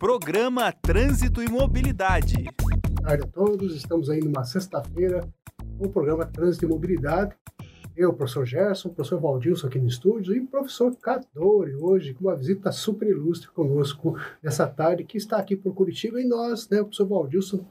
Programa Trânsito e Mobilidade. Tarde a todos, estamos aí numa sexta-feira o programa Trânsito e Mobilidade. Eu, professor Gerson, professor Valdilson aqui no estúdio e professor Cadore hoje com uma visita super ilustre conosco nessa tarde que está aqui por Curitiba e nós, né, o professor Valdilson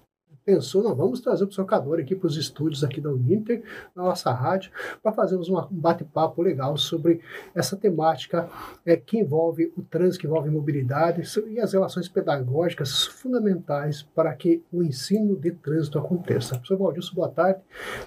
pensou, não, vamos trazer o professor Cador aqui para os estúdios aqui da Uninter, na nossa rádio, para fazermos um bate-papo legal sobre essa temática é, que envolve o trânsito, que envolve mobilidade e as relações pedagógicas fundamentais para que o ensino de trânsito aconteça. Professor Valdilson, boa tarde.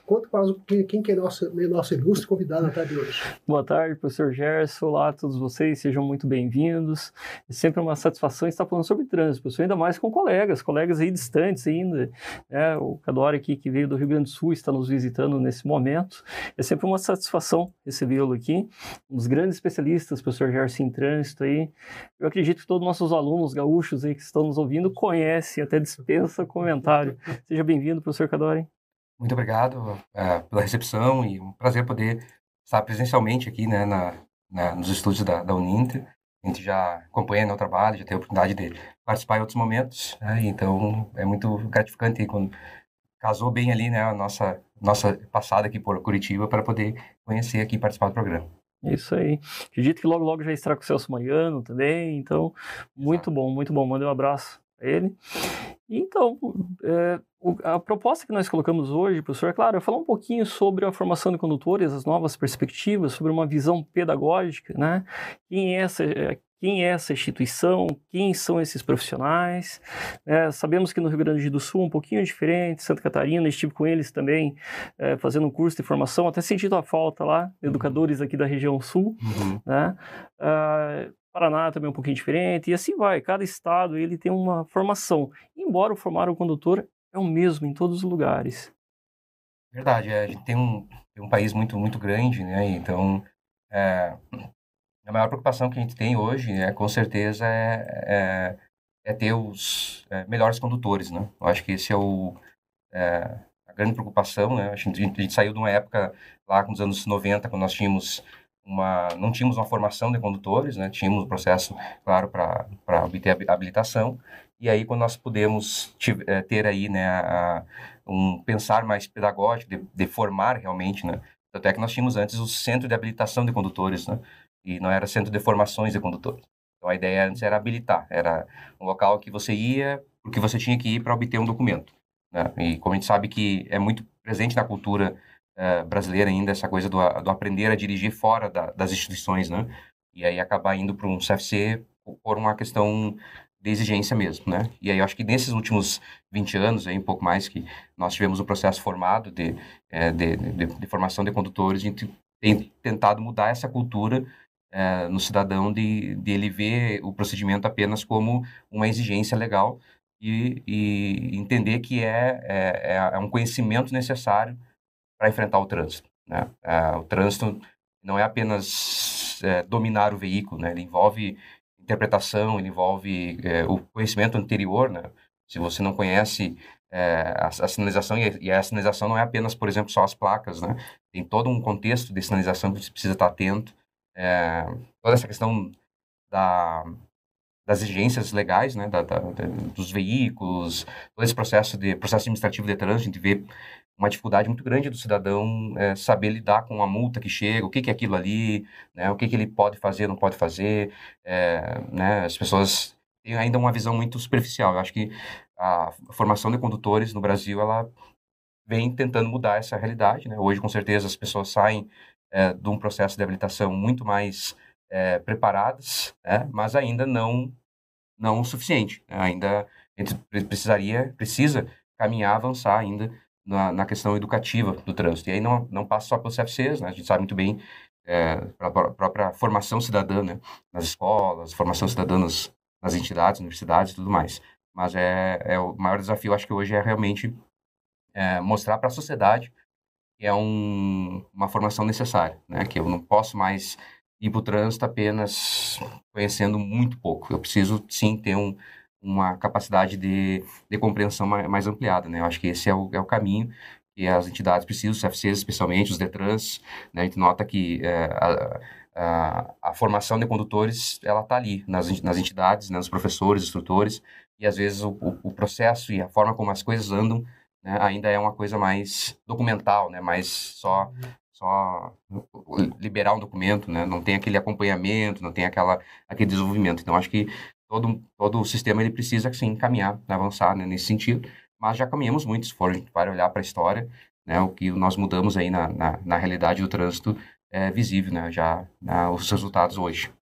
Conta para nós quem, que é nosso, nosso ilustre convidado na tarde de hoje. Boa tarde, professor Gerson. Olá a todos vocês, sejam muito bem-vindos. É sempre uma satisfação estar falando sobre trânsito, professor, ainda mais com colegas, colegas aí distantes ainda, é, o Cadore aqui, que veio do Rio Grande do Sul, está nos visitando nesse momento. É sempre uma satisfação recebê-lo aqui. Um dos grandes especialistas, professor Gerson Trânsito aí. Eu acredito que todos os nossos alunos gaúchos aí que estão nos ouvindo conhecem, até dispensa comentário. Seja bem-vindo, professor Cadore. Muito obrigado é, pela recepção e um prazer poder estar presencialmente aqui né, na, na nos estúdios da, da Uninter a gente já acompanha né, o trabalho, já tem a oportunidade de participar em outros momentos, né? então é muito gratificante quando casou bem ali né, a nossa, nossa passada aqui por Curitiba para poder conhecer aqui e participar do programa. Isso aí. Acredito que logo, logo já estará com o Celso Mariano também, então muito Exato. bom, muito bom. Manda um abraço ele. Então, é, a proposta que nós colocamos hoje, professor, é claro, é falar um pouquinho sobre a formação de condutores, as novas perspectivas, sobre uma visão pedagógica, né? Quem é essa, é, quem é essa instituição, quem são esses profissionais. É, sabemos que no Rio Grande do Sul é um pouquinho diferente, Santa Catarina, estive com eles também é, fazendo um curso de formação, até sentindo a falta lá, uhum. educadores aqui da região sul. Uhum. Né? Uh, Paraná também é um pouquinho diferente, e assim vai. Cada estado ele tem uma formação. Embora o formar o condutor é o mesmo em todos os lugares. Verdade, é, a gente tem um, tem um país muito, muito grande, né? Então, é, a maior preocupação que a gente tem hoje, né, com certeza, é, é, é ter os é, melhores condutores, né? Eu acho que esse é o é, a grande preocupação, né? A gente, a gente saiu de uma época lá com os anos 90, quando nós tínhamos uma, não tínhamos uma formação de condutores, né? Tínhamos um processo, claro, para obter a habilitação. E aí, quando nós pudemos eh, ter aí, né, a, um pensar mais pedagógico, de, de, formar realmente, né? Até que nós tínhamos antes o centro de habilitação de condutores, né? E não era centro de formações de condutores. Então, a ideia antes era habilitar. Era um local que você ia porque você tinha que ir para obter um documento. Né? E como a gente sabe que é muito presente na cultura uh, brasileira ainda essa coisa do, do aprender a dirigir fora da, das instituições, né? E aí acabar indo para um CFC por uma questão de exigência mesmo, né? E aí eu acho que nesses últimos 20 anos, aí, um pouco mais, que nós tivemos um processo formado de, é, de, de, de, formação de condutores, a gente tem tentado mudar essa cultura é, no cidadão de, de ele ver o procedimento apenas como uma exigência legal e, e entender que é, é, é um conhecimento necessário para enfrentar o trânsito. Né? É, o trânsito não é apenas é, dominar o veículo, né? ele envolve interpretação, ele envolve é, o conhecimento anterior. Né? Se você não conhece a, a, sinalização, e, e, a sinalização não é apenas, por exemplo, só as placas, né? tem todo um contexto de sinalização que você precisa estar atento. Toda essa questão da, das exigências legais, né, da, da, dos veículos, todo esse processo de processo administrativo de trânsito, a gente vê uma dificuldade muito grande do cidadão é, saber lidar com a multa que chega, o que, que é aquilo ali, né, o que, que ele pode fazer, não pode fazer. É, né, as pessoas têm ainda uma visão muito superficial. Eu acho que a formação de condutores no Brasil ela vem tentando mudar essa realidade. Né? Hoje, com certeza, as pessoas saem é, de um processo de habilitação muito mais preparadas, né? mas ainda não não o suficiente. Né? Ainda a gente precisaria, precisa caminhar, avançar ainda na, na, questão educativa do trânsito. E aí não, não passa só pelos CFCs, né? A gente sabe muito bem é, a própria formação cidadã, né? Nas escolas, formação cidadã nas, nas entidades, universidades e tudo mais. Mas é, é o maior desafio, acho que hoje é realmente é, mostrar para a sociedade que é um, uma formação necessária, né? Que eu não posso mais ir para o trânsito apenas conhecendo muito pouco. Eu preciso, sim, ter um, uma capacidade de, de compreensão mais, mais, ampliada, né? Eu acho que esse é o, é o caminho que as entidades precisam, os CFCs especialmente, os DETRANS, né? A gente nota que é, a, a, a formação de condutores, ela está ali, nas, nas entidades, né, nos professores, instrutores, e às vezes o, o, o processo e a forma como as coisas andam né, ainda é uma coisa mais documental, né, mais só só liberar um documento, né, não tem aquele acompanhamento, não tem aquela aquele desenvolvimento. Então acho que todo todo o sistema ele precisa sim caminhar, avançar né, nesse sentido. Mas já caminhamos muito, se for a gente vai olhar para a história, né, o que nós mudamos aí na, na, na realidade do trânsito é visível, né, já né, os resultados hoje.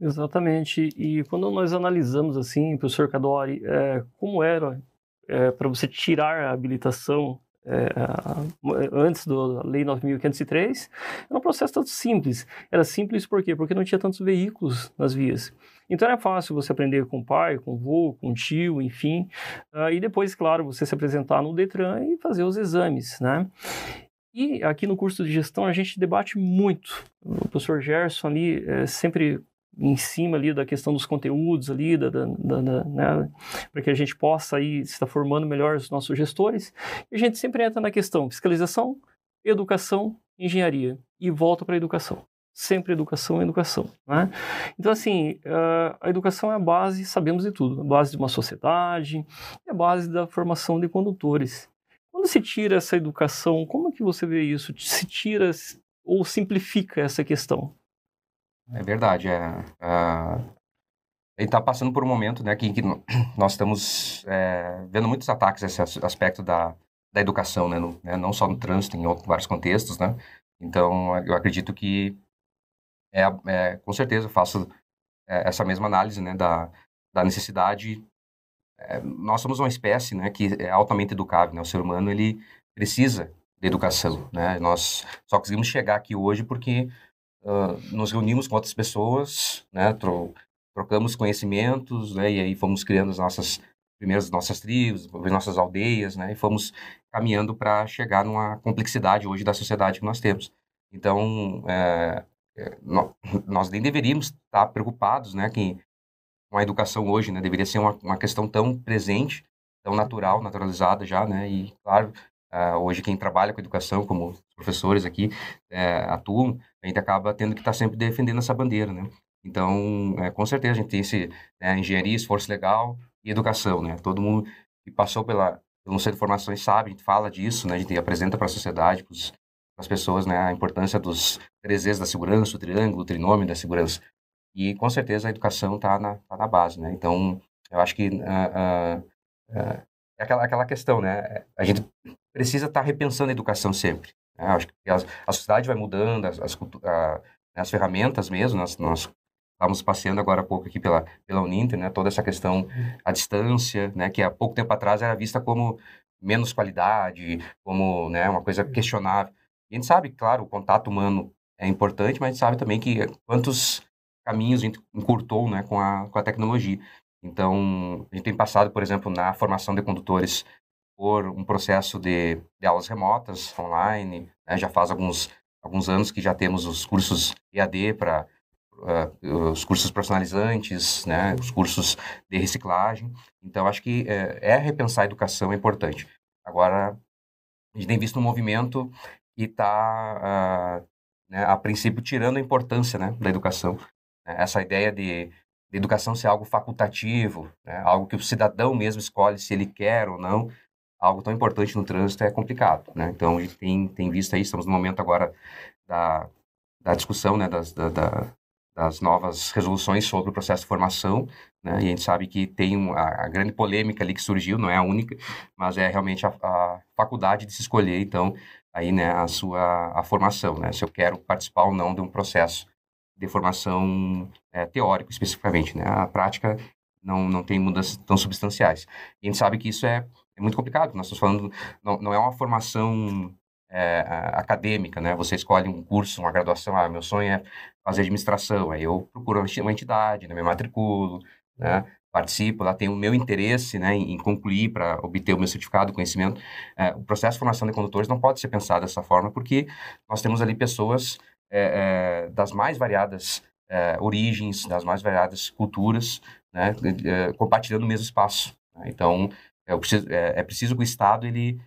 Exatamente. E quando nós analisamos assim, professor Cadori, é, como era é, para você tirar a habilitação é, antes da Lei 9.503, era um processo tanto simples. Era simples por quê? Porque não tinha tantos veículos nas vias. Então era fácil você aprender com o pai, com o avô, com o tio, enfim. Uh, e depois, claro, você se apresentar no Detran e fazer os exames, né? E aqui no curso de gestão a gente debate muito. O professor Gerson ali é, sempre em cima ali da questão dos conteúdos ali, da, da, da, né, para que a gente possa aí estar formando melhor os nossos gestores. E a gente sempre entra na questão fiscalização, educação, engenharia e volta para a educação. Sempre educação, educação. Né? Então, assim, a educação é a base, sabemos de tudo, a base de uma sociedade, é a base da formação de condutores. Quando se tira essa educação, como que você vê isso? Se tira ou simplifica essa questão? É verdade. É, uh, ele está passando por um momento né, que, que nós estamos é, vendo muitos ataques a esse aspecto da, da educação, né, no, né, não só no trânsito, em outros, vários contextos. Né? Então, eu acredito que, é, é com certeza, eu faço é, essa mesma análise né, da, da necessidade. É, nós somos uma espécie né, que é altamente educável. Né? O ser humano ele precisa de educação. Né? Nós só conseguimos chegar aqui hoje porque nos reunimos com outras pessoas, né, tro trocamos conhecimentos, né, e aí fomos criando as nossas primeiras nossas tribos, nossas aldeias, né, e fomos caminhando para chegar numa complexidade hoje da sociedade que nós temos. Então, é, é, nós nem deveríamos estar preocupados, né, que com a educação hoje, né, deveria ser uma, uma questão tão presente, tão natural, naturalizada já, né, e claro, Uh, hoje quem trabalha com educação, como os professores aqui é, atuam, a gente acaba tendo que estar tá sempre defendendo essa bandeira, né? Então, é, com certeza a gente tem esse né, engenharia, esforço legal e educação, né? Todo mundo que passou pela pelo centro de formações sabe, a gente fala disso, né? A gente apresenta para a sociedade, para as pessoas, né? A importância dos três E's da segurança, o triângulo, o trinômio da segurança. E com certeza a educação está na, tá na base, né? Então, eu acho que uh, uh, uh, é aquela, aquela questão, né? A gente precisa estar tá repensando a educação sempre. Né? Acho que a, a, sociedade vai mudando, as, as, a, né, as ferramentas mesmo, nós, nós estávamos passeando agora há pouco aqui pela, pela Uninter, né? Toda essa questão, a distância, né? Que há pouco tempo atrás era vista como menos qualidade, como né, uma coisa questionável. E a gente sabe, claro, o contato humano é importante, mas a gente sabe também que quantos caminhos a gente encurtou né, com, a, com a tecnologia. Então, a gente tem passado, por exemplo, na formação de condutores por um processo de, de aulas remotas, online. Né? Já faz alguns, alguns anos que já temos os cursos EAD para uh, os cursos profissionalizantes, né? os cursos de reciclagem. Então, acho que é, é repensar a educação é importante. Agora, a gente tem visto um movimento que está, uh, né, a princípio, tirando a importância né, da educação. Né? Essa ideia de de educação ser algo facultativo, né? algo que o cidadão mesmo escolhe se ele quer ou não, algo tão importante no trânsito é complicado, né? Então a gente tem, tem visto aí, estamos no momento agora da, da discussão, né, das, da, da, das novas resoluções sobre o processo de formação, né? E a gente sabe que tem uma, a grande polêmica ali que surgiu, não é a única, mas é realmente a, a faculdade de se escolher, então, aí, né, a sua a formação, né? Se eu quero participar ou não de um processo de formação é, teórico, especificamente, né? A prática não, não tem mudanças tão substanciais. E a gente sabe que isso é, é muito complicado, nós estamos falando, não, não é uma formação é, acadêmica, né? Você escolhe um curso, uma graduação, ah, meu sonho é fazer administração, aí eu procuro uma entidade, né? me matriculo, né? participo, lá tenho o meu interesse né, em, concluir para obter o meu certificado conhecimento. É, o processo de formação de condutores não pode ser pensado dessa forma, porque nós temos ali pessoas é, é, das mais variadas é, origens, das mais variadas culturas, né, é, compartilhando o mesmo espaço. Né? Então, é preciso, é, é, preciso que o Estado ele,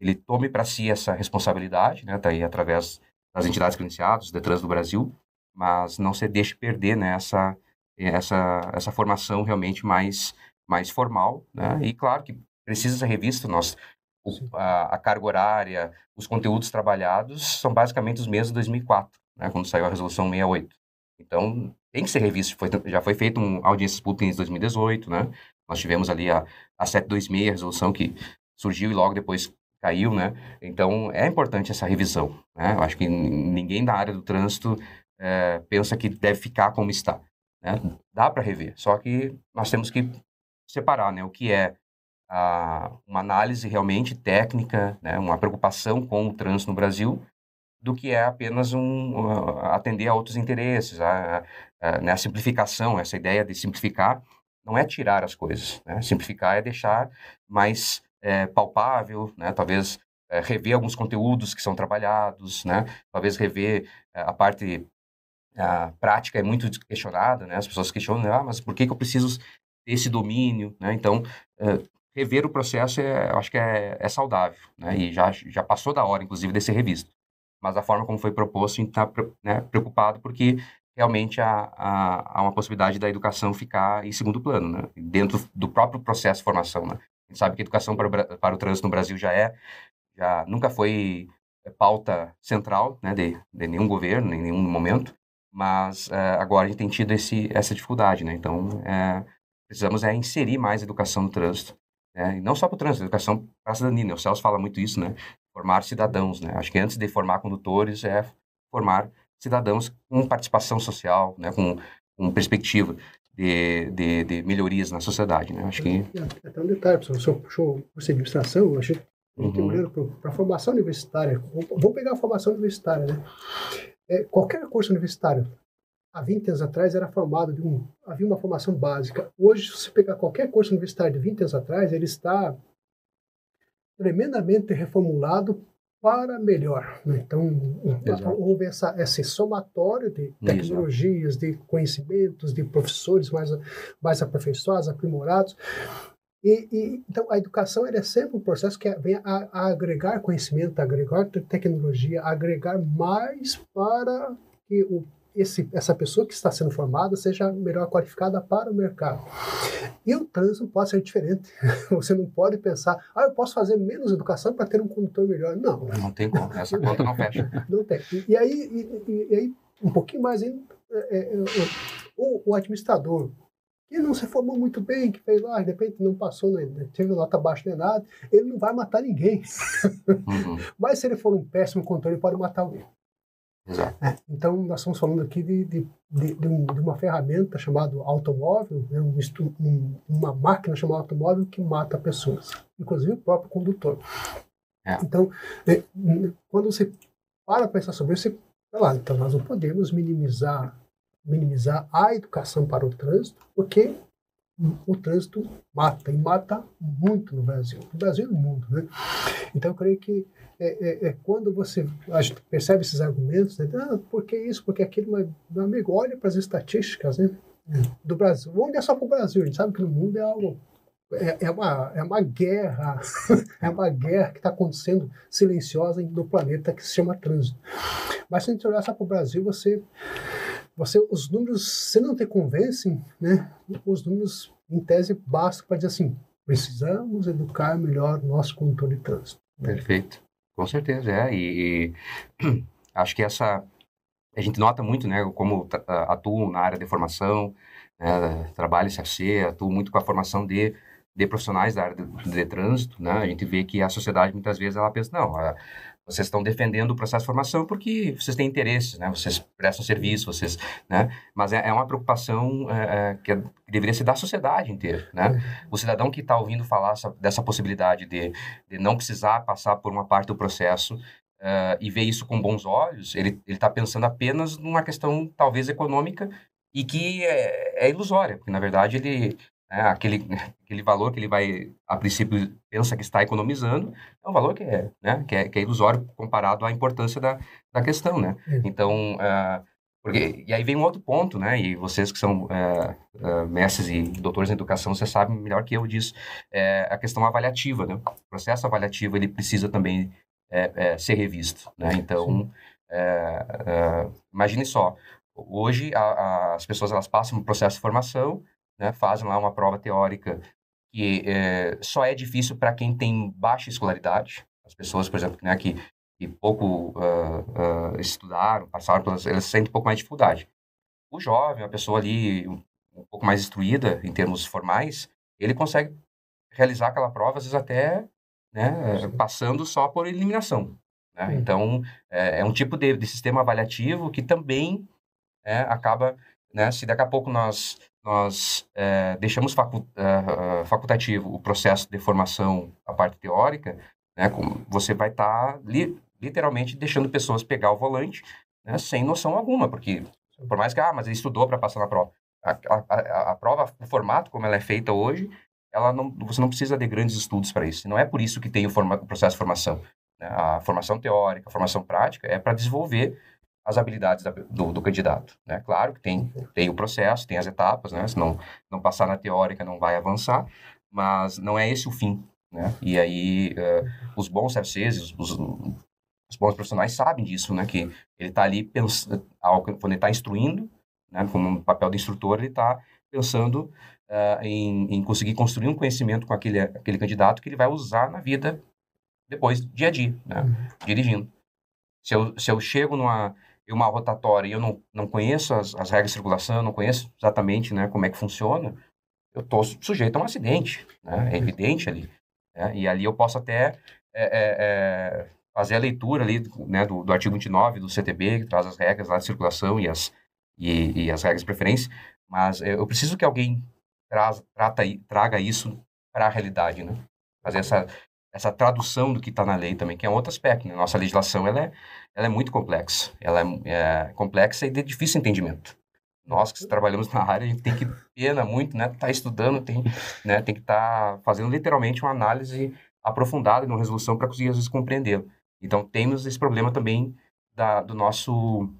ele tome para si essa responsabilidade, né, tá aí através das entidades credenciadas, do Detran do Brasil, mas não se deixe perder né, essa, essa, essa formação realmente mais, mais formal, né? E claro que precisa ser revisto, nós, o, a, a, carga horária, os conteúdos trabalhados são basicamente os mesmos de 2004, né, quando saiu a resolução 68. Então, tem que ser revisto. Foi, já foi feito um audiências públicas em 2018, né? Nós tivemos ali a, a 726, a resolução que surgiu e logo depois caiu, né? Então, é importante essa revisão, né? Eu acho que ninguém da área do trânsito é, pensa que deve ficar como está, né? Dá para rever, só que nós temos que separar, né? O que é a, uma análise realmente técnica, né? Uma preocupação com o trânsito no Brasil do que é apenas um uh, atender a outros interesses, a, a, né, a, simplificação, essa ideia de simplificar não é tirar as coisas, né? simplificar é deixar mais é, palpável, né? talvez é, rever alguns conteúdos que são trabalhados, né? talvez rever é, a parte a prática é muito questionada, né? as pessoas questionam, ah, mas por que, que eu preciso ter esse domínio? Né? Então, é, rever o processo, é, acho que é, é saudável, né? e já, já passou da hora, inclusive, de ser revisto mas a forma como foi proposto, a gente está né, preocupado porque realmente há, há, uma possibilidade da educação ficar em segundo plano, né, dentro do próprio processo de formação. Né. A gente sabe que a educação para o, para o trânsito no Brasil já é, já nunca foi pauta central né, de, de nenhum governo, em nenhum momento, mas é, agora a gente tem tido esse, essa dificuldade. Né, então, é, precisamos é, inserir mais educação no trânsito. Né, e não só para o trânsito, educação para a cidadania. Né, o Celso fala muito isso, né? formar cidadãos, né? Acho que antes de formar condutores é formar cidadãos com participação social, né? Com, com perspectiva de, de, de, melhorias na sociedade, né? Acho que... É, até um detalhe, professor, o senhor puxou o curso de administração, acho que uhum. olhando para a formação universitária, vamos pegar a formação universitária, né? É, qualquer curso universitário, há 20 anos atrás, era formado de um... Havia uma formação básica. Hoje, se você pegar qualquer curso universitário de 20 anos atrás, ele está tremendamente reformulado para melhor. Né? Então, Exato. houve essa, esse somatório de tecnologias, Exato. de conhecimentos, de professores mais, mais aperfeiçoados, aprimorados. E, e, então, a educação é sempre um processo que vem a, a agregar conhecimento, a agregar tecnologia, a agregar mais para que o esse, essa pessoa que está sendo formada seja melhor qualificada para o mercado. E o trânsito pode ser diferente. Você não pode pensar, ah, eu posso fazer menos educação para ter um condutor melhor. Não. Não tem como, essa conta não fecha. Não tem. E, aí, e, e, aí, um pouquinho mais ainda, é, é, é o, o, administrador, que não se formou muito bem, que fez lá, de repente não passou, não, teve nota baixa nem nada, ele não vai matar ninguém. Uhum. Mas se ele for um péssimo condutor, ele pode matar alguém. É, então, nós estamos falando aqui de, de, de, de, um, de uma ferramenta chamada automóvel, né, um, um, uma máquina chamada automóvel que mata pessoas, inclusive o próprio condutor. É. Então, é, quando você para pensar sobre isso, você fala, então nós não podemos minimizar, minimizar a educação para o trânsito, porque o trânsito mata, e mata muito no Brasil, no Brasil e no mundo. Né? Então, eu creio que é, é, é, quando você percebe esses argumentos, né? ah, por que isso, porque aquilo, meu amigo, olha para as estatísticas né? do Brasil. Vamos olhar só para o Brasil, a gente sabe que no mundo é algo. É, é uma, é uma guerra, é uma guerra que está acontecendo silenciosa no planeta que se chama trânsito. Mas se a gente olhar só para o Brasil, você, você, os números, se não te convencem, né? Os números, em tese, bastam para dizer assim: precisamos educar melhor nosso condutor de trânsito. Perfeito. Com certeza, é. E, e, acho que essa. A gente nota muito, né, como atuo na área de formação, né, trabalho em CFC, atuo muito com a formação de, de profissionais da área de, de, trânsito, né, a gente vê que a sociedade muitas vezes ela pensa, não, a, vocês estão defendendo o processo de formação porque vocês têm interesses, né? Vocês prestam serviço, vocês, né? Mas é, é uma preocupação é, é que, é, que, deveria ser da sociedade inteira, né? O cidadão que está ouvindo falar essa, dessa possibilidade de, de, não precisar passar por uma parte do processo uh, e ver isso com bons olhos, ele está pensando apenas numa questão talvez econômica e que é, é ilusória, porque na verdade ele né, aquele, aquele valor que ele vai, a princípio, pensa que está economizando, é um valor que é, né, que é, que é ilusório comparado à importância da, da questão, né? Então, uh, porque, e aí vem um outro ponto, né, e vocês que são uh, uh, mestres e doutores em educação, vocês sabem melhor que eu disso, é a questão avaliativa, né? O processo avaliativo, ele precisa também é, é, ser revisto, né? Então, imagine só, Hoje, a, a, as pessoas elas passam um processo de formação, né, fazem lá uma prova teórica que é, só é difícil para quem tem baixa escolaridade. As pessoas, por exemplo, né, que, que pouco uh, uh, estudaram, passaram pelas... Elas sentem um pouco mais de dificuldade. O jovem, a pessoa ali um, um pouco mais instruída em termos formais, ele consegue realizar aquela prova, às vezes até né, passando só por eliminação. Né? Então, é, é, um tipo de, de, sistema avaliativo que também é, acaba, né, se daqui a pouco nós, nós é, deixamos facu, é, facultativo o processo de formação, a parte teórica, né, você vai estar tá li, literalmente deixando pessoas pegar o volante né, sem noção alguma, porque por mais que, ah, mas ele estudou para passar na prova. A, a, a, a, prova, o formato como ela é feita hoje, ela não, você não precisa de grandes estudos para isso. Não é por isso que tem o, forma, o processo de formação. Né? A formação teórica, a formação prática é para desenvolver as habilidades da, do, do, candidato. Né? Claro que tem, tem o processo, tem as etapas, né? se não, não passar na teórica não vai avançar, mas não é esse o fim. Né? E aí, uh, os bons FCs, os, os, bons profissionais sabem disso, né? que ele está ali, pensando, quando ele está instruindo, né? como um papel de instrutor, ele está pensando uh, em, em, conseguir construir um conhecimento com aquele, aquele candidato que ele vai usar na vida depois, dia a dia, né? Uhum. dirigindo. Se eu, se eu chego numa uma rotatória e eu não, não conheço as, as regras de circulação, não conheço exatamente né, como é que funciona, eu estou sujeito a um acidente, né? é evidente ali. Né? E ali eu posso até é, é, é, fazer a leitura ali né, do, do artigo 29 do CTB, que traz as regras lá de circulação e as, e, e as regras de preferência, mas eu preciso que alguém traz, trata, traga isso para a realidade, né? Fazer essa, essa tradução do que está na lei também, que é um outro aspecto. Né? Nossa legislação ela é, ela é muito complexa. Ela é, é, complexa e de difícil entendimento. Nós que trabalhamos na área, a gente tem que, pena muito, né? Tá estudando, tem, né? tem que estar tá fazendo literalmente uma análise aprofundada de uma resolução para conseguir, às vezes, compreender. Então, temos esse problema também da, do nosso...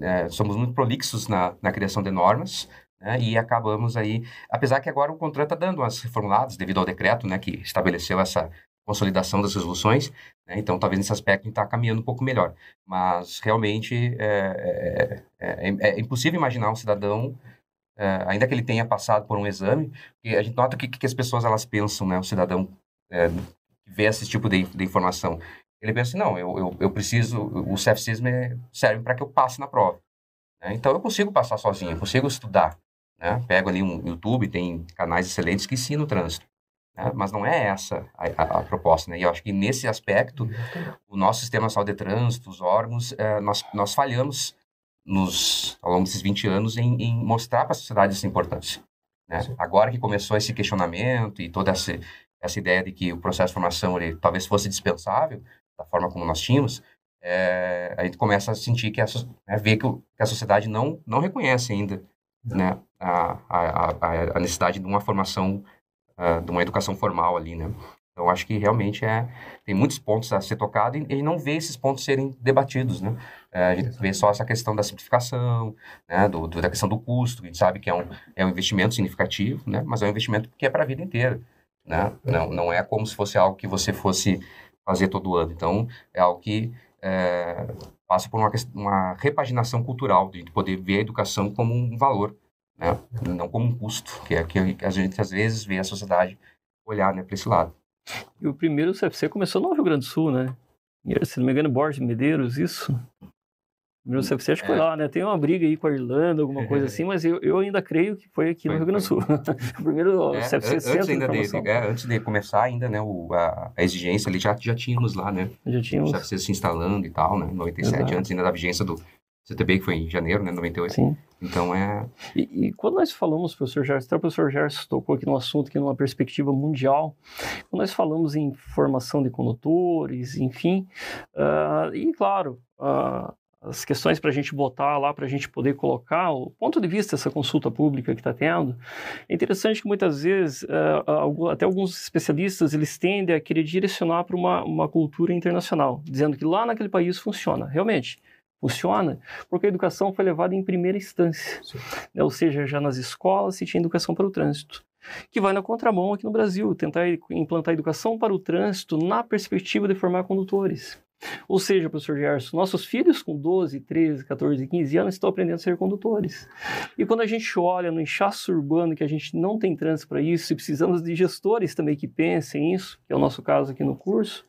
É, somos muito prolixos na, na criação de normas, né, e acabamos aí, apesar que agora o contrato está dando umas reformuladas devido ao decreto, né, que estabeleceu essa consolidação das resoluções, né, então talvez nesse aspecto está caminhando um pouco melhor, mas realmente é, é, é, é impossível imaginar um cidadão, é, ainda que ele tenha passado por um exame, e a gente nota que, que as pessoas elas pensam, né, o cidadão é, que vê esse tipo de, de informação, ele pensa não, eu, eu, eu preciso, o CFCs serve para que eu passe na prova. Né? Então eu consigo passar sozinho, eu consigo estudar. Né? Pego ali um YouTube, tem canais excelentes que ensinam o trânsito. Né? Mas não é essa a, a, a, proposta. Né? E eu acho que nesse aspecto, o nosso sistema nacional de trânsito, os órgãos, é, nós, nós falhamos nos, ao longo desses 20 anos em, em mostrar para a sociedade essa importância. Né? Agora que começou esse questionamento e toda essa, essa ideia de que o processo de formação ele, talvez fosse dispensável, da forma como nós tínhamos, é, a gente começa a sentir que, a, né, ver que, o, que, a sociedade não, não reconhece ainda né, a, a, a necessidade de uma formação, uh, de uma educação formal ali, né? Então, acho que realmente é, tem muitos pontos a ser tocado e, e não vê esses pontos serem debatidos, né? É, a gente vê só essa questão da simplificação, né, do, do, da questão do custo, a gente sabe que é um, é um investimento significativo, né? Mas é um investimento que é para a vida inteira, né? Não, não é como se fosse algo que você fosse fazer todo ano. Então, é algo que é, passa por uma, uma repaginação cultural, de poder ver a educação como um valor, né? não como um custo, que é que a gente às vezes vê a sociedade olhar né, para esse lado. E o primeiro CFC começou no Rio Grande do Sul, né? Se não me engano, Borges Medeiros, isso? Primeiro CFC acho que foi é. lá, né? Tem uma briga aí com a Irlanda, alguma coisa assim, mas eu, eu ainda creio que foi aqui foi, no Rio Grande do Sul. o primeiro é, CFC antes centro ainda de, é, antes de começar ainda, né, o, a, a, exigência ali já, já tínhamos lá, né? Já tínhamos. O CFC se instalando e tal, né? 97, Exato. antes ainda da vigência do CTB, que foi em janeiro, né? 98. Sim. Então é... E, e quando nós falamos, professor Gerson, até o professor Gerson tocou aqui no assunto, aqui numa perspectiva mundial, quando nós falamos em formação de condutores, enfim, uh, e claro, uh, as questões para a gente botar lá, para a gente poder colocar o ponto de vista dessa consulta pública que está tendo. É interessante que muitas vezes, uh, até alguns especialistas, eles tendem a querer direcionar para uma, uma cultura internacional, dizendo que lá naquele país funciona. Realmente, funciona porque a educação foi levada em primeira instância. Né? Ou seja, já nas escolas se tinha educação para o trânsito. Que vai na contramão aqui no Brasil, tentar implantar educação para o trânsito na perspectiva de formar condutores. Ou seja, professor Gerson, nossos filhos com 12, 13, 14, 15 anos estão aprendendo a ser condutores. E quando a gente olha no inchaço urbano que a gente não tem trânsito para isso e precisamos de gestores também que pensem isso, que é o nosso caso aqui no curso,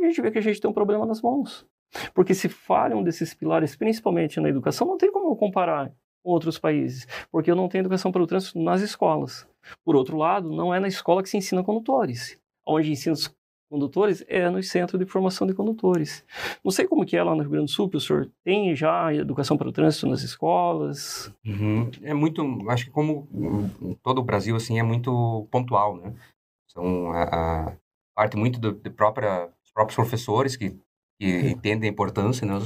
a gente vê que a gente tem um problema nas mãos. Porque se falham desses pilares, principalmente na educação, não tem como comparar com outros países, porque eu não tenho educação para o trânsito nas escolas. Por outro lado, não é na escola que se ensina condutores. Onde ensina condutores é no Centro de Formação de Condutores. Não sei como que é lá no Rio Grande do Sul, professor. Tem já educação para o trânsito nas escolas? Uhum. É muito, acho que como todo o Brasil, assim, é muito pontual, né? São a, a parte muito do, de própria, dos próprios professores que, que entendem a importância, né?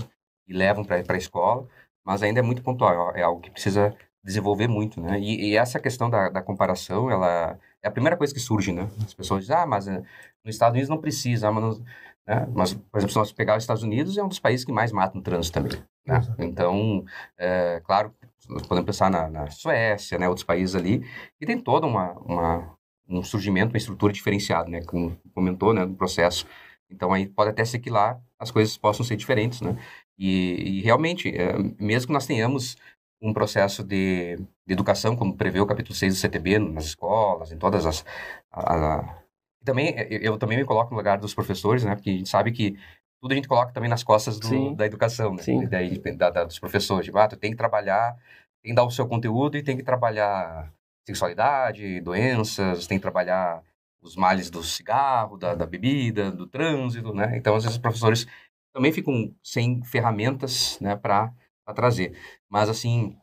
E levam para a escola, mas ainda é muito pontual, é algo que precisa desenvolver muito, né? E, e essa questão da, da comparação, ela é a primeira coisa que surge, né? As pessoas dizem, ah, mas eh, nos Estados Unidos não precisa, ah, mas, né? mas, por exemplo, se nós pegar os Estados Unidos, é um dos países que mais mata no trânsito também. Né? Então, é, claro, nós podemos pensar na, na, Suécia, né? Outros países ali, e tem toda uma, uma um surgimento, uma estrutura diferenciada, né? Como comentou, né? No processo. Então, aí pode até ser que lá as coisas possam ser diferentes, né? E, e realmente, é, mesmo que nós tenhamos um processo de, de, educação, como prevê o capítulo 6 do CTB, nas escolas, em todas as... A, a... também, eu também me coloco no lugar dos professores, né? Porque a gente sabe que tudo a gente coloca também nas costas do, da educação, né? Sim. Daí, da, da, dos professores. Tipo, ah, tu tem que trabalhar, tem que dar o seu conteúdo e tem que trabalhar sexualidade, doenças, tem que trabalhar os males do cigarro, da, da bebida, do trânsito, né? Então, às vezes, os professores também ficam sem ferramentas, né, para trazer. Mas, assim,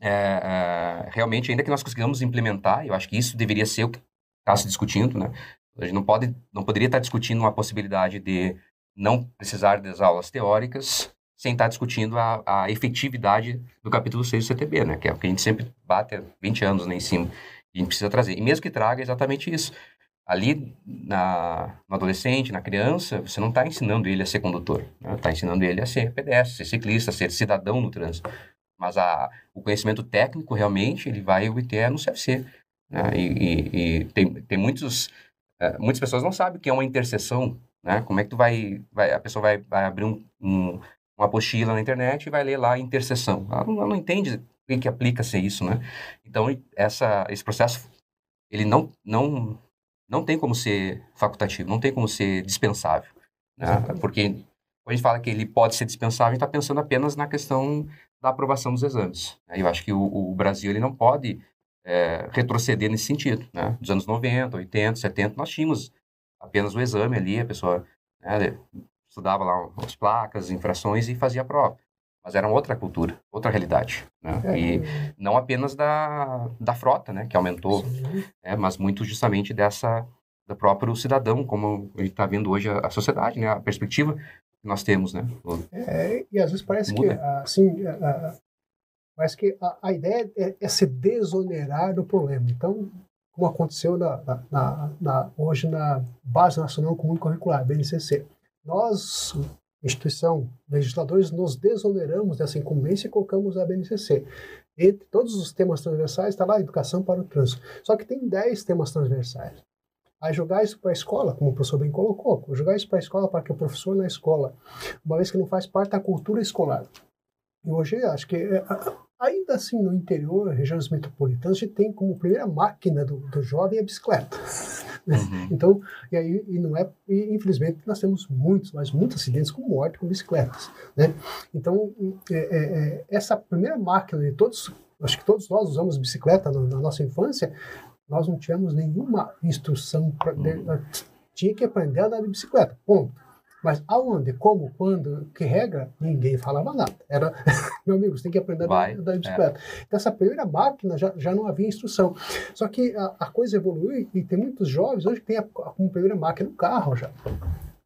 é, é, realmente, ainda que nós consigamos implementar, eu acho que isso deveria ser o que está se discutindo, né? A gente não, pode, não poderia estar discutindo uma possibilidade de não precisar das aulas teóricas sem estar discutindo a, a efetividade do capítulo 6 do CTB, né? Que é o que a gente sempre bate há 20 anos né, em cima. A gente precisa trazer. E mesmo que traga exatamente isso. Ali, na, no adolescente, na criança, você não está ensinando ele a ser condutor. Está né? Tá ensinando ele a ser pedestre, ser ciclista, ser cidadão no trânsito. Mas a, o conhecimento técnico, realmente, ele vai obter no CFC. Né? E, e, e, tem, tem muitos... Uh, muitas pessoas não sabem o que é uma interseção, né? Como é que tu vai... vai a pessoa vai, vai abrir um, um, uma apostila na internet e vai ler lá interseção. Ela não, ela não entende o que, que aplica ser isso, né? Então, essa, esse processo, ele não... não não tem como ser facultativo, não tem como ser dispensável. Né? Porque quando a gente fala que ele pode ser dispensável, a gente está pensando apenas na questão da aprovação dos exames. Né? Eu acho que o, o Brasil ele não pode é, retroceder nesse sentido. Né? Nos anos 90, 80, 70, nós tínhamos apenas o exame ali, a pessoa né, estudava lá as placas, infrações e fazia a prova mas era outra cultura, outra realidade. Né? É. E não apenas da, da frota, né, que aumentou, né, mas muito justamente dessa do próprio cidadão, como a gente está vendo hoje a, a, sociedade, né, a perspectiva que nós temos, né? É, e às vezes parece Muda. que assim, a, parece que a, a ideia é, é, se desonerar do problema. Então, como aconteceu na, na, na, hoje na Base Nacional Comum Curricular, BNCC, nós instituição, legisladores, nos desoneramos dessa incumbência e colocamos a BNCC. Entre todos os temas transversais está lá educação para o trânsito. Só que tem 10 temas transversais. Aí jogar isso para a escola, como o professor bem colocou, jogar isso para a escola para que o professor na escola, uma vez que não faz parte da cultura escolar. E hoje acho que é, ainda assim no interior, regiões metropolitanas, a gente tem como primeira máquina do, do jovem a bicicleta. Uhum. Então, e aí, e não é, e infelizmente nós temos muitos, mas muitos acidentes com morte com bicicletas, né? Então, é, é, é, essa primeira máquina de todos, acho que todos nós usamos bicicleta na, na nossa infância, nós não tivemos nenhuma instrução, pra, de, uhum. tinha que aprender a andar de bicicleta, ponto. Mas aonde, como, quando, que regra, ninguém falava nada. Era, meu amigo, você tem que aprender Vai, a andar de bicicleta. É. Então, essa primeira máquina já, já não havia instrução. Só que a, a coisa evoluiu e tem muitos jovens hoje que tem a, como primeira máquina um carro já.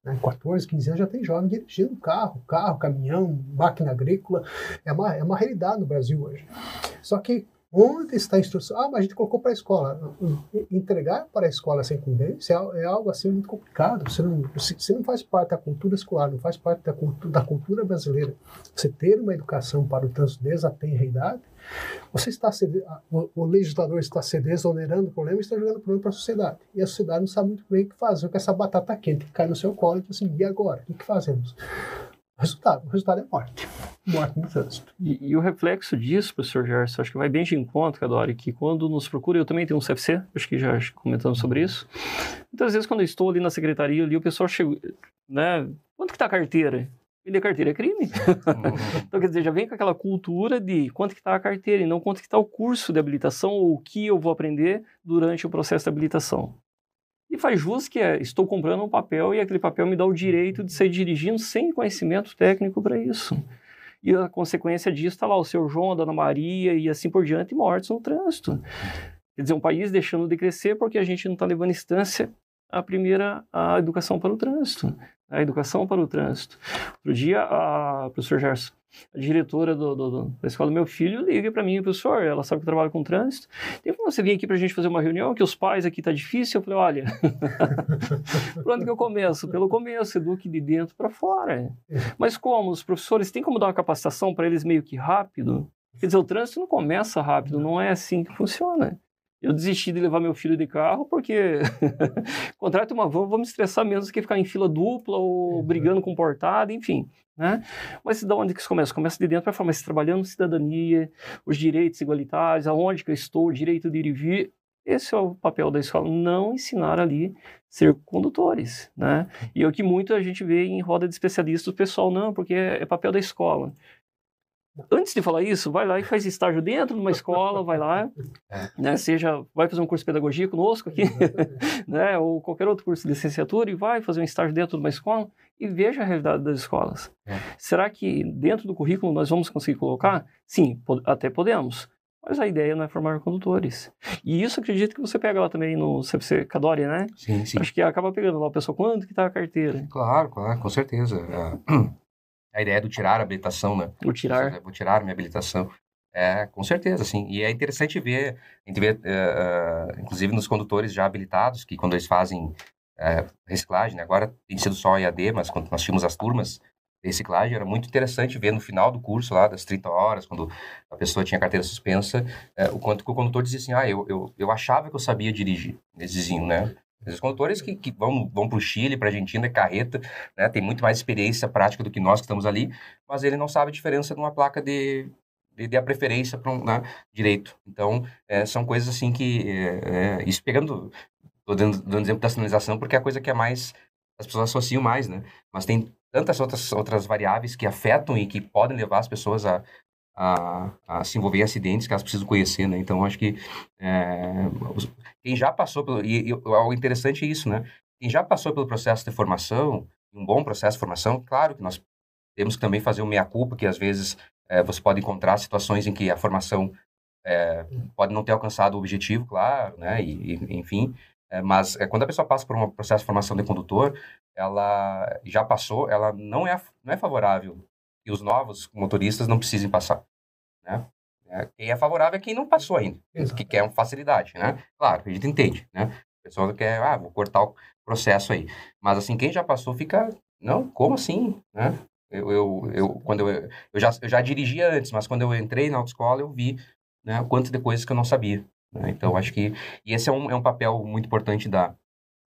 Né? 14, 15 anos já tem jovem dirigindo carro, carro, caminhão, máquina agrícola. É uma, é uma realidade no Brasil hoje. Só que Onde está a instrução? Ah, mas a gente colocou para a escola. Entregar para a escola sem convênio é algo assim muito complicado. Você não, você não faz parte da cultura escolar, não faz parte da cultura, da cultura brasileira. Você ter uma educação para o trânsito desde a tenra idade, você está o, o legislador está se desonerando o problema e está jogando o problema para a sociedade. E a sociedade não sabe muito bem o que fazer com essa batata quente que cai no seu colo e diz assim, e agora? O que fazemos? Resultado. O resultado é morte. Morte no trânsito. E, e, o reflexo disso, professor Gerson, acho que vai bem de encontro, Cadore, que quando nos procura, eu também tenho um CFC, acho que já comentamos sobre isso. Muitas vezes, quando eu estou ali na secretaria, ali, o pessoal chega, né? Quanto que está a carteira? Vender carteira é crime. então, quer dizer, já vem com aquela cultura de quanto que está a carteira e não quanto que está o curso de habilitação ou o que eu vou aprender durante o processo de habilitação. E faz jus que é, estou comprando um papel e aquele papel me dá o direito de sair dirigindo sem conhecimento técnico para isso. E a consequência disso está lá o seu João, a Dona Maria e assim por diante mortos no trânsito. Quer dizer, um país deixando de crescer porque a gente não está levando instância a primeira a educação para o trânsito. A educação para o trânsito. Outro dia, a professor Gerson, a diretora do, do, da escola do meu filho liga para mim, professor, ela sabe que eu trabalho com trânsito. Tem como você vir aqui para a gente fazer uma reunião, que os pais aqui tá difícil? Eu falei, olha, por onde que eu começo? Pelo começo, eduque de dentro para fora. Mas como? Os professores têm como dar uma capacitação para eles meio que rápido? Quer dizer, o trânsito não começa rápido, não é assim que funciona. Eu desisti de levar meu filho de carro porque contrato uma van, vou me estressar menos do que ficar em fila dupla ou brigando com portada, enfim. Né? Mas da onde que isso começa? Começa de dentro para fora, mas trabalhando cidadania, os direitos igualitários, aonde que eu estou, o direito de ir e vir. Esse é o papel da escola, não ensinar ali ser condutores, né? E é o que muito a gente vê em roda de especialistas, o pessoal, não, porque é, é papel da escola. Antes de falar isso, vai lá e faz estágio dentro de uma escola, vai lá, é. né, seja, vai fazer um curso de pedagogia conosco aqui, né, ou qualquer outro curso de licenciatura e vai fazer um estágio dentro de uma escola e veja a realidade das escolas. É. Será que dentro do currículo nós vamos conseguir colocar? Sim, até podemos. Mas a ideia não é formar condutores. E isso acredito que você pega lá também no CFC Cadore, né? Sim, sim. Acho que acaba pegando lá o pessoal, quanto que está a carteira? Claro, claro, com certeza. É, a ideia do tirar a habilitação, né? O tirar. Vou tirar minha habilitação. É, com certeza, sim. E é interessante ver, a gente vê, uh, uh, inclusive nos condutores já habilitados, que quando eles fazem uh, reciclagem, né? agora tem sido só EAD, mas quando nós tínhamos as turmas de reciclagem, era muito interessante ver no final do curso, lá das 30 horas, quando a pessoa tinha carteira suspensa, o quanto que o condutor dizia assim, ah, eu, eu, eu achava que eu sabia dirigir, eles diziam, né? Os condutores que, que vão, vão para o Chile, para a Argentina, é carreta, né, tem muito mais experiência prática do que nós que estamos ali, mas ele não sabe a diferença de uma placa de, de, de a preferência para um né, direito. Então, é, são coisas assim que, é, é, isso pegando, estou dando, dando exemplo da sinalização, porque é a coisa que é mais, as pessoas associam mais, né? Mas tem tantas outras, outras variáveis que afetam e que podem levar as pessoas a, a, a, se envolver em acidentes que elas precisam conhecer, né? Então, acho que é, quem já passou pelo... E, e algo interessante é isso, né? Quem já passou pelo processo de formação, um bom processo de formação, claro que nós temos que também fazer o meia-culpa, que às vezes é, você pode encontrar situações em que a formação é, pode não ter alcançado o objetivo, claro, né? E, e enfim, é, mas é, quando a pessoa passa por um processo de formação de condutor, ela já passou, ela não é, não é favorável que os novos motoristas não precisem passar. Né? É, quem é favorável é quem não passou ainda, Exato. que quer uma facilidade, né? Claro, a gente entende, né? A pessoa quer, ah, vou cortar o processo aí. Mas, assim, quem já passou fica, não, como assim, né? Eu, eu, eu quando eu, eu, já, eu já dirigia antes, mas quando eu entrei na autoescola, eu vi né, o quanto de coisas que eu não sabia. Né? Então, acho que e esse é um, é um papel muito importante da,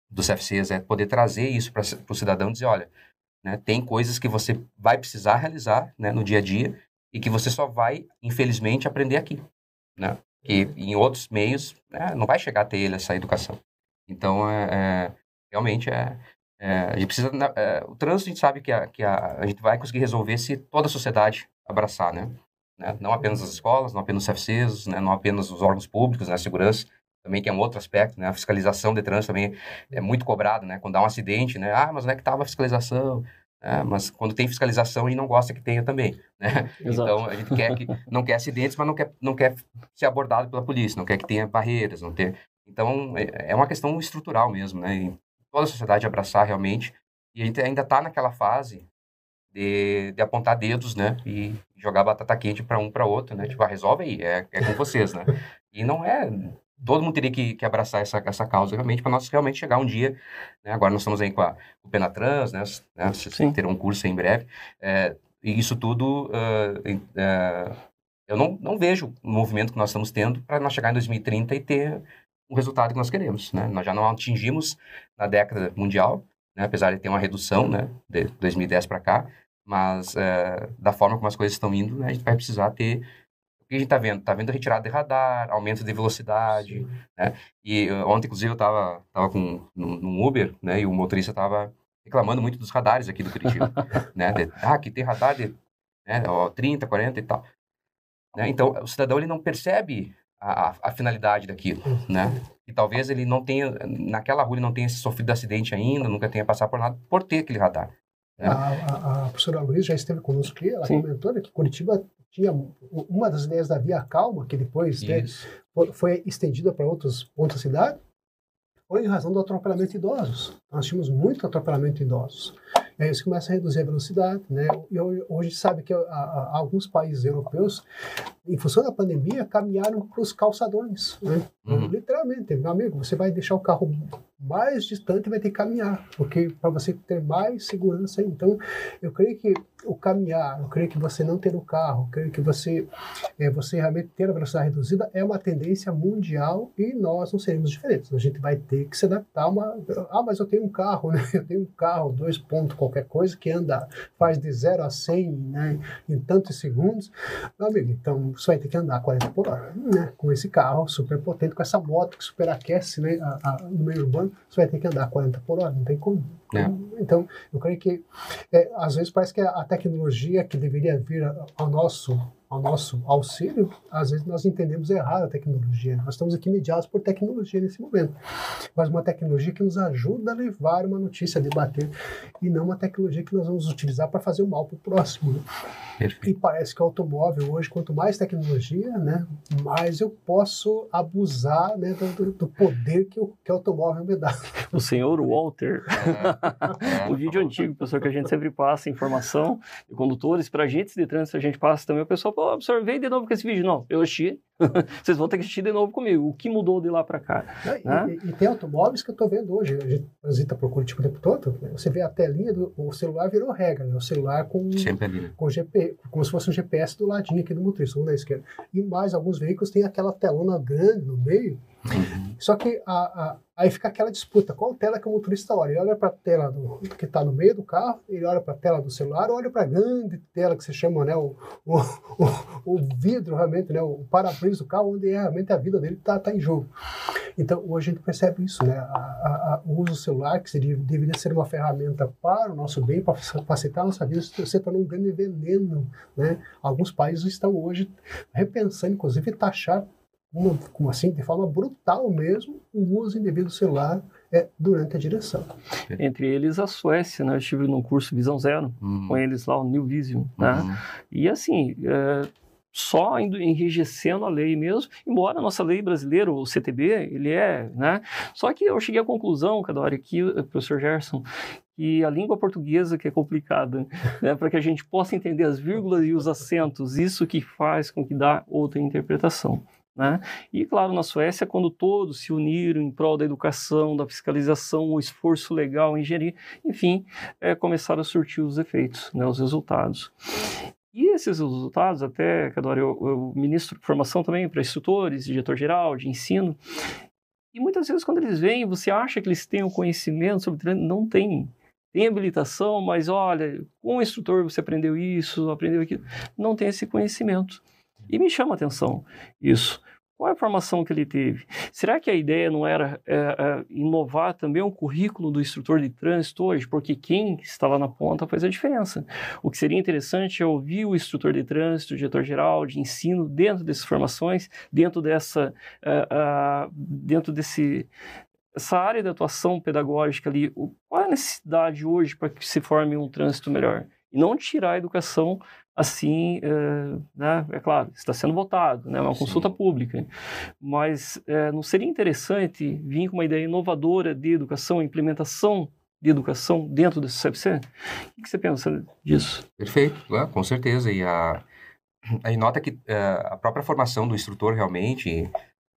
dos CFCs, é poder trazer isso para o cidadão dizer, olha, né, tem coisas que você vai precisar realizar né, no dia a dia e que você só vai, infelizmente, aprender aqui, né? Em outros meios né, não vai chegar a ter ele essa educação. Então, é, é realmente, é, é, a gente precisa... É, o trânsito, a gente sabe que, a, que a, a gente vai conseguir resolver se toda a sociedade abraçar, né? né? Não apenas as escolas, não apenas os CFCs, né? não apenas os órgãos públicos, né? Segurança, também que é um outro aspecto, né? A fiscalização de trânsito também é muito cobrado, né? Quando dá um acidente, né? Ah, mas onde é que estava a fiscalização? É, mas quando tem fiscalização, a gente não gosta que tenha também, né? Então, a gente quer que, não quer acidentes, mas não quer, não quer ser abordado pela polícia, não quer que tenha barreiras, não ter... Então, é, é uma questão estrutural mesmo, né? E toda a sociedade abraçar realmente, e a gente ainda está naquela fase de, de apontar dedos, né? E jogar batata quente para um para outro, né? Tipo, ah, resolve aí, é, é com vocês, né? E não é todo mundo teria que, que abraçar essa, essa causa realmente para nós realmente chegar um dia né? agora nós estamos aí com, a, com o Penatrans né, né vocês terão um curso em breve é, e isso tudo uh, uh, eu não, não vejo o movimento que nós estamos tendo para nós chegar em 2030 e ter o resultado que nós queremos né nós já não atingimos na década mundial né, apesar de ter uma redução né de 2010 para cá mas uh, da forma como as coisas estão indo né, a gente vai precisar ter que a gente está vendo? Está vendo retirada de radar, aumento de velocidade, né? E uh, ontem, inclusive, eu estava tava com, num, Uber, né? E o motorista estava reclamando muito dos radares aqui do Curitiba, né? De, ah, aqui tem radar de né, ó, 30, 40 e tal. Né? Então, o cidadão, ele não percebe a, a, a, finalidade daquilo, né? E talvez ele não tenha, naquela rua, ele não tenha sofrido acidente ainda, nunca tenha passado por nada, por ter aquele radar. Né? A, a, a, professora Luiz já esteve conosco aqui, ela Sim. comentou né, que Curitiba tinha uma das ideias da Via Calma, que depois né, foi estendida para outras cidades, foi em razão do atropelamento de idosos. Nós tínhamos muito atropelamento de idosos. E aí isso começa a reduzir a velocidade, né? E hoje sabe que a, a, alguns países europeus, em função da pandemia, caminharam para os calçadões, né? Uhum. Literalmente, meu amigo, você vai deixar o carro mais distante vai ter que caminhar, porque para você ter mais segurança. Então, eu creio que o caminhar, eu creio que você não ter o carro, eu creio que você, é, você realmente ter a velocidade reduzida é uma tendência mundial e nós não seremos diferentes. A gente vai ter que se adaptar a uma. Ah, mas eu tenho um carro, né? Eu tenho um carro, dois pontos, qualquer coisa, que anda, faz de 0 a 100 né, em tantos segundos. Meu amigo, então você vai ter que andar 40 por hora, né? Com esse carro super potente, com essa moto que superaquece né, a, a, no meio urbano você vai ter que andar 40 por hora, não tem como. É. Então, eu creio que é, às vezes parece que a tecnologia que deveria vir ao nosso ao nosso auxílio, às vezes nós entendemos errado a tecnologia. Nós estamos aqui mediados por tecnologia nesse momento. Mas uma tecnologia que nos ajuda a levar uma notícia, a debater, e não uma tecnologia que nós vamos utilizar para fazer o mal para o próximo. Né? E parece que o automóvel hoje, quanto mais tecnologia, né, mais eu posso abusar né, do, do poder que o, que o automóvel me dá. O senhor Walter, o vídeo antigo, professor, que a gente sempre passa informação de condutores, para agentes de trânsito a gente passa também, o pessoal pô, absorvei de novo com esse vídeo. Não, eu assisti, vocês vão ter que assistir de novo comigo. O que mudou de lá para cá? E, né? e, e, tem automóveis que eu estou vendo hoje. A gente transita por Curitiba o tempo todo. Você vê a telinha do o celular virou regra, né? O celular com, né? com GP, como se fosse um GPS do ladinho aqui do motorista, um da esquerda. E mais alguns veículos têm aquela telona grande no meio. Uhum. Só que a, a Aí fica aquela disputa, qual tela que o motorista olha? Ele olha para a tela do, que está no meio do carro, ele olha para a tela do celular, ou olha para a grande tela que se chama né, o, o, o, o vidro, realmente, né, o para-brisa do carro, onde realmente a vida dele está tá em jogo. Então, hoje a gente percebe isso, né? A, o uso do celular, que seria, deveria ser uma ferramenta para o nosso bem, para facilitar a nossa vida, se tornou um grande veneno, né? Alguns países estão hoje repensando, inclusive, taxar uma, como assim, de forma brutal mesmo, o uso indevido do celular é, durante a direção. Entre eles a Suécia, né? Eu estive num curso Visão Zero, uhum. com eles lá, o New Vision, né? Uhum. E assim, é, só indo enrijecendo a lei mesmo, embora a nossa lei brasileira, o CTB, ele é, né? Só que eu cheguei à conclusão, cada hora aqui, professor Gerson, que a língua portuguesa que é complicada, né? Para que a gente possa entender as vírgulas e os acentos, isso que faz com que dá outra interpretação. Né? E, claro, na Suécia, quando todos se uniram em prol da educação, da fiscalização, o esforço legal, engenharia, enfim, é, começaram a surtir os efeitos, né, os resultados. E esses resultados, até, Cadore, eu, eu ministro formação também para instrutores, diretor-geral de ensino, e muitas vezes quando eles vêm, você acha que eles têm o conhecimento sobre treino, não tem. Tem habilitação, mas olha, com o instrutor você aprendeu isso, aprendeu aquilo. Não tem esse conhecimento. E me chama a atenção isso. Qual é a formação que ele teve? Será que a ideia não era é, é, inovar também o currículo do instrutor de trânsito hoje? Porque quem está lá na ponta faz a diferença. O que seria interessante é ouvir o instrutor de trânsito, o diretor-geral de ensino, dentro dessas formações, dentro dessa, uh, uh, dentro desse, essa área de atuação pedagógica ali, qual é a necessidade hoje para que se forme um trânsito melhor? E não tirar a educação assim, é, né, é claro, está sendo votado, né, é uma Sim. consulta pública, mas é, não seria interessante vir com uma ideia inovadora de educação, implementação de educação dentro do CFC? O que você pensa disso? Perfeito, é, com certeza. E a, aí nota que uh, a própria formação do instrutor realmente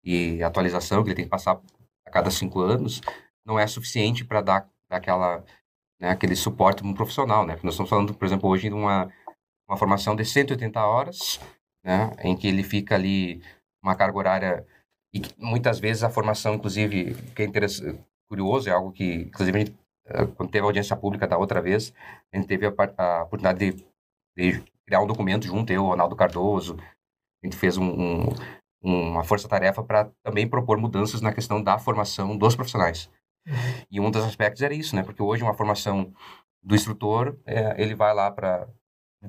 e, e atualização que ele tem que passar a cada cinco anos não é suficiente para dar, dar aquela, né, aquele suporte para um profissional, né? Nós estamos falando, por exemplo, hoje de uma, uma formação de 180 horas, né, em que ele fica ali uma carga horária e muitas vezes a formação, inclusive, que é curioso, é algo que, inclusive, gente, eh, quando teve a audiência pública da outra vez, a gente teve a, a oportunidade de, de, criar um documento junto, eu, Ronaldo Cardoso, a gente fez um, um, uma força-tarefa para também propor mudanças na questão da formação dos profissionais. Uhum. E um dos aspectos era isso, né? Porque hoje uma formação do instrutor, é, ele vai lá para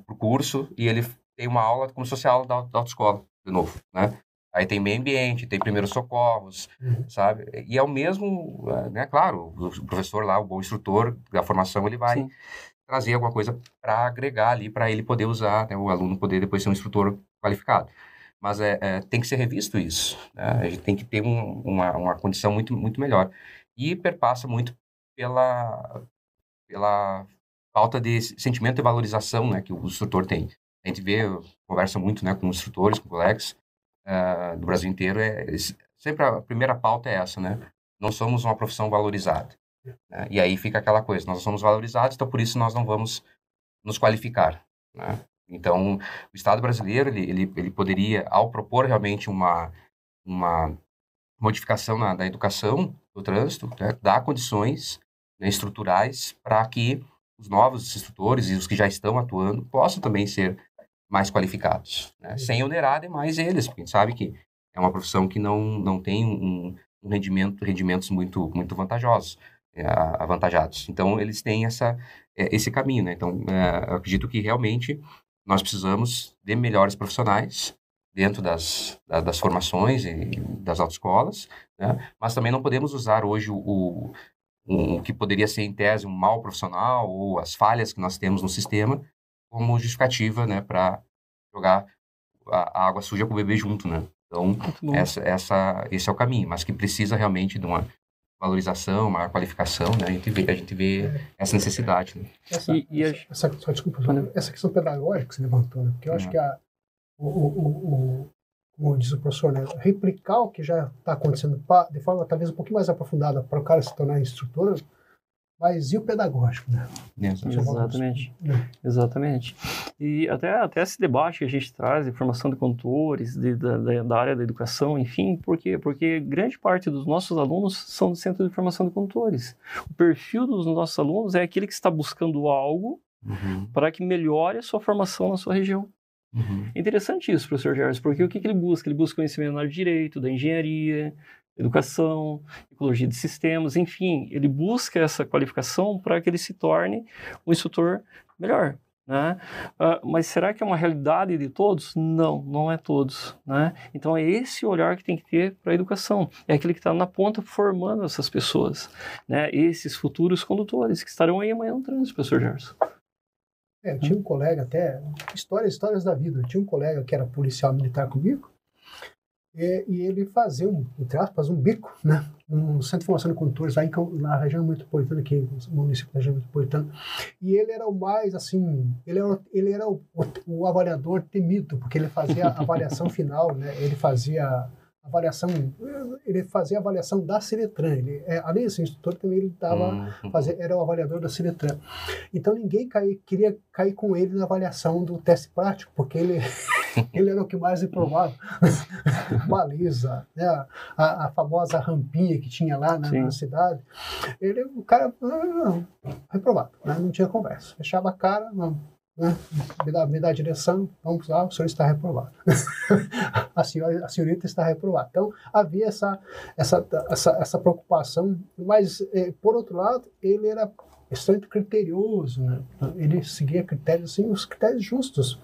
o curso e ele tem uma aula como social da, da autoescola, de novo, né? Aí tem meio ambiente, tem primeiros socorros, uhum. sabe? E é o mesmo, eh, né? Claro, o professor lá, o bom instrutor da formação, ele vai Sim. trazer alguma coisa para agregar ali, para ele poder usar, né? o aluno poder depois ser um instrutor qualificado. Mas é, é tem que ser revisto isso, né? A gente tem que ter um, uma, uma condição muito, muito melhor. E perpassa muito pela, pela falta de sentimento de valorização né, que o instrutor tem. A gente vê, conversa muito né, com instrutores, com colegas, uh, do Brasil inteiro, é, sempre a primeira pauta é essa, né? Não somos uma profissão valorizada. Né? E aí fica aquela coisa, nós somos valorizados, então por isso nós não vamos nos qualificar, né? Então, o Estado brasileiro, ele, ele, ele poderia, ao propor realmente uma, uma modificação na, da educação do trânsito, né, dar condições né, estruturais para que os novos instrutores e os que já estão atuando possam também ser mais qualificados, né? sem onerar demais eles, porque a gente sabe que é uma profissão que não, não tem um, um rendimento, rendimentos muito, muito vantajosos, é, avantajados. Então, eles têm essa, é, esse caminho. Né? Então, é, eu acredito que realmente nós precisamos de melhores profissionais dentro das, das formações e das autoescolas, né? mas também não podemos usar hoje o, o, o que poderia ser, em tese, um mau profissional ou as falhas que nós temos no sistema como justificativa, né, para jogar a, água suja com o bebê junto, né? Então, essa, essa, esse é o caminho, mas que precisa realmente de uma valorização, uma qualificação, né? A gente vê, a gente vê essa necessidade, né? Essa, e, e essa, essa, só, desculpa, essa questão pedagógica que você levantou, né? Porque eu acho uhum. que a, o, o, o, como diz o professor, né? replicar o que já está acontecendo pra, de forma talvez um pouquinho mais aprofundada para o cara se tornar instrutor, mas e o pedagógico, né? Exatamente. É. Exatamente. E até, até esse debate que a gente traz de formação de condutores, de, da, da, área da educação, enfim, por quê? Porque grande parte dos nossos alunos são do Centro de Formação de Condutores. O perfil dos nossos alunos é aquele que está buscando algo uhum. para que melhore a sua formação na sua região. Uhum. É interessante isso, professor Gerson, porque o que, que ele busca? Ele busca conhecimento na área de direito, da engenharia, educação, ecologia de sistemas, enfim, ele busca essa qualificação para que ele se torne um instrutor melhor. Né? Uh, mas será que é uma realidade de todos? Não, não é todos. Né? Então é esse olhar que tem que ter para a educação. É aquele que está na ponta formando essas pessoas, né? esses futuros condutores que estarão aí amanhã no trânsito, professor Gerson. É, eu tinha um colega até, histórias, histórias da vida. Eu tinha um colega que era policial militar comigo, e, e ele fazia, um, entre aspas, um bico, né? Um centro de formação de condutores lá em, na região metropolitana, aqui no município da região metropolitana. E ele era o mais, assim, ele era, ele era o, o, o avaliador temido, porque ele fazia a avaliação final, né? Ele fazia avaliação, ele fazia avaliação da Ciretran. Ele, é, além de ser instrutor, também ele tava uhum. fazer, era o avaliador da Ciretran. Então ninguém cair, queria cair com ele na avaliação do teste prático, porque ele, ele era o que mais reprovava. Baliza, né? a, a, famosa rampinha que tinha lá na, na cidade. Ele, o cara, reprovado, né? não tinha conversa. Fechava a cara, não né? me, dá, me dá a direção, vamos lá, o senhor está reprovado. a, senhora, a senhorita está reprovada. Então, havia essa, essa, essa, essa preocupação, mas, eh, por outro lado, ele era bastante criterioso, né? ele seguia critérios, assim, os critérios justos,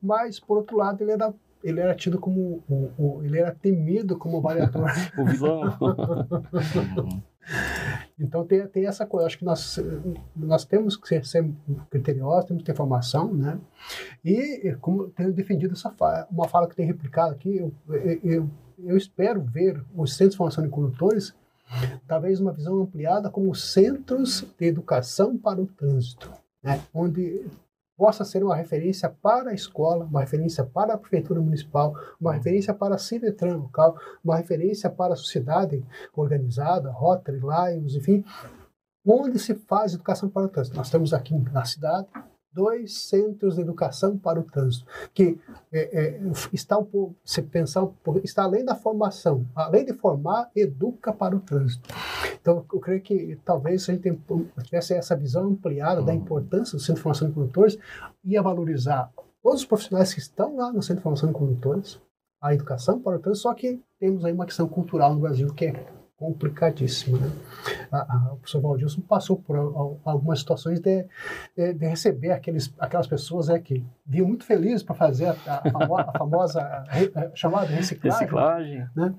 mas, por outro lado, ele era ele era tido como o, o, ele era temido como avaliador. o vilão. Então tem, tem essa coisa, acho que nós, nós temos que ser, ser criteriosos, temos que ter formação, né? E como tenho defendido essa fala, uma fala que tem replicado aqui, eu, eu, eu espero ver os centros de formação de condutores talvez uma visão ampliada como centros de educação para o trânsito, né? onde possa ser uma referência para a escola, uma referência para a prefeitura municipal, uma referência para a Cinetran local, uma referência para a sociedade organizada, Rotary, Lions, enfim, onde se faz educação para o trânsito. Nós temos aqui na cidade dois centros de educação para o trânsito, que é, é, está um pouco, se pensar um pouco, está além da formação, além de formar, educa para o trânsito. Então, eu creio que talvez a gente tivesse essa visão ampliada da importância do Centro de Formação de Condutores, ia valorizar todos os profissionais que estão lá no Centro de Formação de Condutores, a educação para o trânsito, só que temos aí uma questão cultural no Brasil que é complicadíssimo. Né? A, a, o professor Valdilson passou por a, algumas situações de, de, de, receber aqueles, aquelas pessoas é, que vinham muito felizes para fazer a, famo, famosa re, chamada reciclagem. reciclagem. Né?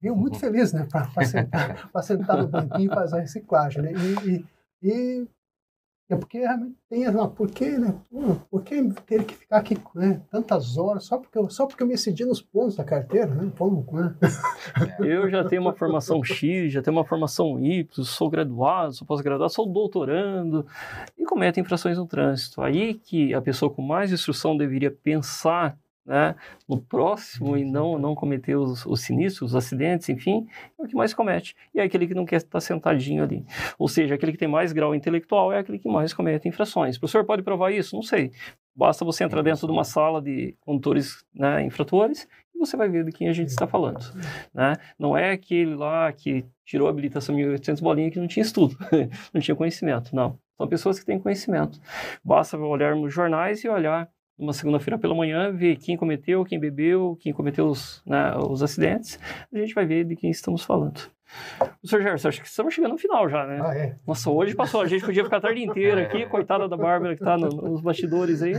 Vinham muito felizes né? para sentar, sentar no banquinho e fazer a reciclagem. Né? E, e, e é porque realmente tem uma. Por que, né? Por que ter que ficar aqui né, tantas horas só porque, eu, só porque eu me excedi nos pontos da carteira? Né? Como, né? Eu já tenho uma formação X, já tenho uma formação Y, sou graduado, sou pós-graduado, sou doutorando e cometo infrações no trânsito. Aí que a pessoa com mais instrução deveria pensar né, no próximo e não, não cometer os, os sinistros, os acidentes, enfim, é o que mais comete. E é aquele que não quer estar sentadinho ali. Ou seja, aquele que tem mais grau intelectual é aquele que mais comete infrações. O professor pode provar isso? Não sei. Basta você entrar dentro de uma sala de condutores né, infratores e você vai ver de quem a gente está falando. Né? Não é aquele lá que tirou a habilitação 1800 bolinha que não tinha estudo, não tinha conhecimento. Não. São pessoas que têm conhecimento. Basta olhar nos jornais e olhar numa segunda-feira pela manhã, ver quem cometeu, quem bebeu, quem cometeu os, né, os acidentes, a gente vai ver de quem estamos falando. Professor Gerson, acho que estamos chegando no final já, né? Ah, é. Nossa, hoje passou, a gente podia ficar a tarde inteira aqui, coitada da Bárbara que está no, nos bastidores aí,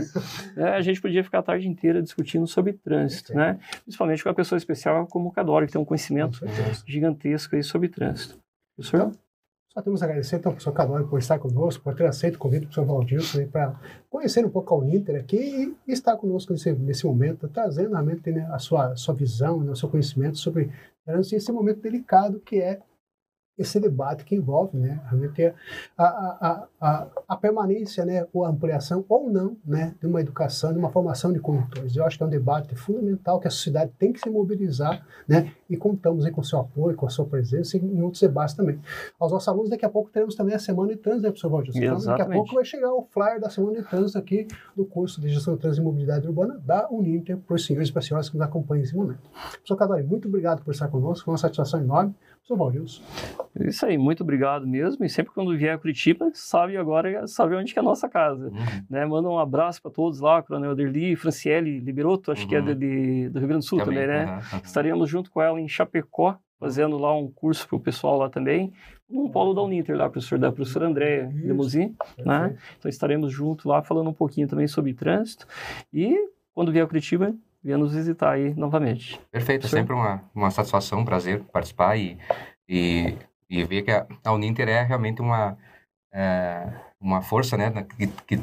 né? a gente podia ficar a tarde inteira discutindo sobre trânsito, né? Principalmente com uma pessoa especial como o Cadoro, que tem um conhecimento gigantesco aí sobre trânsito. Professor? Então, só temos a agradecer então, ao professor Cadore por estar conosco, por ter aceito o convite do professor Valdilson para conhecer um pouco a Uninter aqui e estar conosco nesse, nesse momento, trazendo realmente né, a sua, sua visão, né, o seu conhecimento sobre esse momento delicado que é esse debate que envolve né, realmente a, a, a, a, permanência, né, ou a ampliação ou não né, de uma educação, de uma formação de condutores. Eu acho que é um debate fundamental que a sociedade tem que se mobilizar né, e contamos aí com o seu apoio, com a sua presença e em outros debates também. Aos nossos alunos, daqui a pouco teremos também a Semana de Trânsito, né, professor Valdir? Então, daqui a pouco vai chegar o flyer da Semana de Trânsito aqui do curso de Gestão de Trânsito e Mobilidade Urbana da Uninter para os senhores e para as senhoras que nos acompanham nesse momento. Professor Cadori, muito obrigado por estar conosco, foi uma satisfação enorme. Professor Valdilson. Isso aí, muito obrigado mesmo. E sempre quando vier a Curitiba, sabe agora, sabe onde que é a nossa casa. Uhum. Né? Manda um abraço para todos lá, Coronel Derli, Franciele Liberotto, acho uhum. que é uhum. de, de, do Rio Grande do Sul também, também né? Uhum. Estaremos junto com ela em Chapecó, fazendo lá um curso para o pessoal lá também, um polo da Uninter lá, professor da professora Andréa Lemuzin, né? Então estaremos junto lá falando um pouquinho também sobre trânsito e quando vier a Curitiba, venha nos visitar aí novamente. Perfeito, é sempre uma, uma satisfação, um prazer participar e, e, e ver que a, a Uninter é realmente uma, é, uma força né, que, que,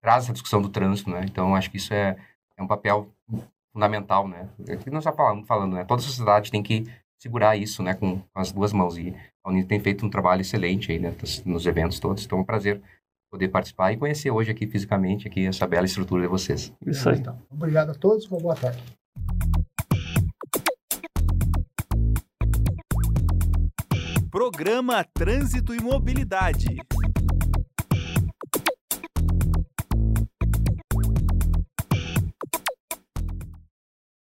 traz essa discussão do trânsito, né? Então, acho que isso é, é um papel fundamental, né? É que nós já falando, falando, né? Toda a sociedade tem que segurar isso, né, com, com as duas mãos. E a Uninter tem feito um trabalho excelente aí, né, nos eventos todos. Então, é um prazer poder participar e conhecer hoje aqui fisicamente aqui essa bela estrutura de vocês. Isso aí. Então, obrigado a todos, uma boa tarde. Programa Trânsito e Mobilidade.